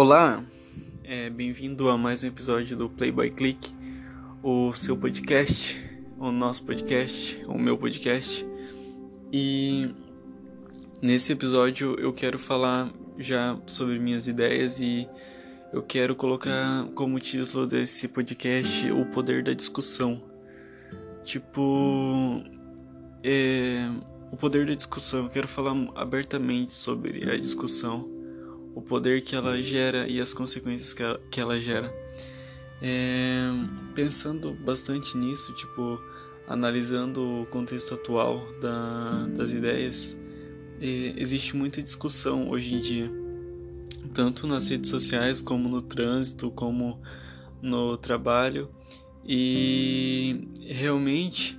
Olá, é, bem-vindo a mais um episódio do Playboy Click, o seu podcast, o nosso podcast, o meu podcast. E nesse episódio eu quero falar já sobre minhas ideias e eu quero colocar como título desse podcast o poder da discussão. Tipo, é, o poder da discussão. Eu quero falar abertamente sobre a discussão o poder que ela gera e as consequências que ela, que ela gera. É, pensando bastante nisso, tipo, analisando o contexto atual da, das ideias, é, existe muita discussão hoje em dia, tanto nas redes sociais, como no trânsito, como no trabalho, e realmente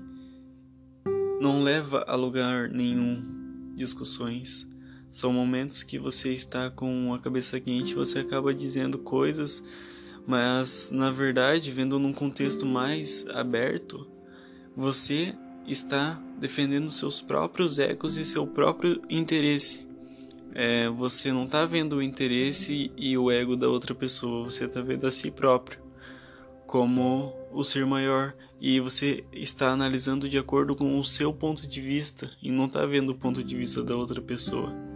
não leva a lugar nenhum discussões são momentos que você está com a cabeça quente, você acaba dizendo coisas, mas na verdade, vendo num contexto mais aberto, você está defendendo seus próprios ecos e seu próprio interesse. É, você não está vendo o interesse e o ego da outra pessoa, você está vendo a si próprio como o ser maior e você está analisando de acordo com o seu ponto de vista e não está vendo o ponto de vista da outra pessoa.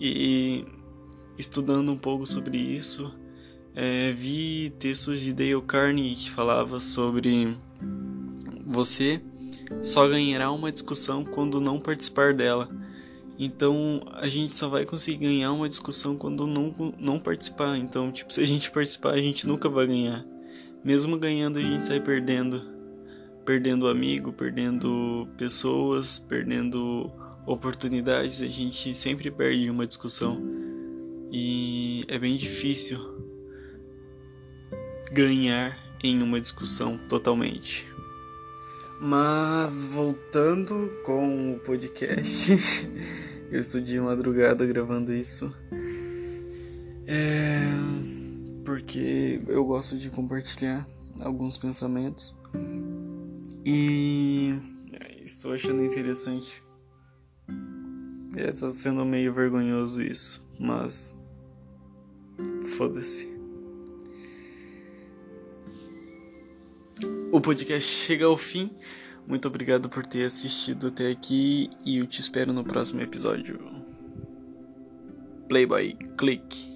E estudando um pouco sobre isso, é, vi textos de Dale Carnegie que falava sobre você só ganhará uma discussão quando não participar dela. Então a gente só vai conseguir ganhar uma discussão quando não, não participar. Então, tipo, se a gente participar, a gente nunca vai ganhar. Mesmo ganhando, a gente sai perdendo. Perdendo amigo, perdendo pessoas, perdendo oportunidades, a gente sempre perde uma discussão e é bem difícil ganhar em uma discussão totalmente. Mas voltando com o podcast, eu estou de madrugada gravando isso. É porque eu gosto de compartilhar alguns pensamentos e estou achando interessante é, tá sendo meio vergonhoso isso, mas. Foda-se. O podcast chega ao fim. Muito obrigado por ter assistido até aqui e eu te espero no próximo episódio. Playboy, clique.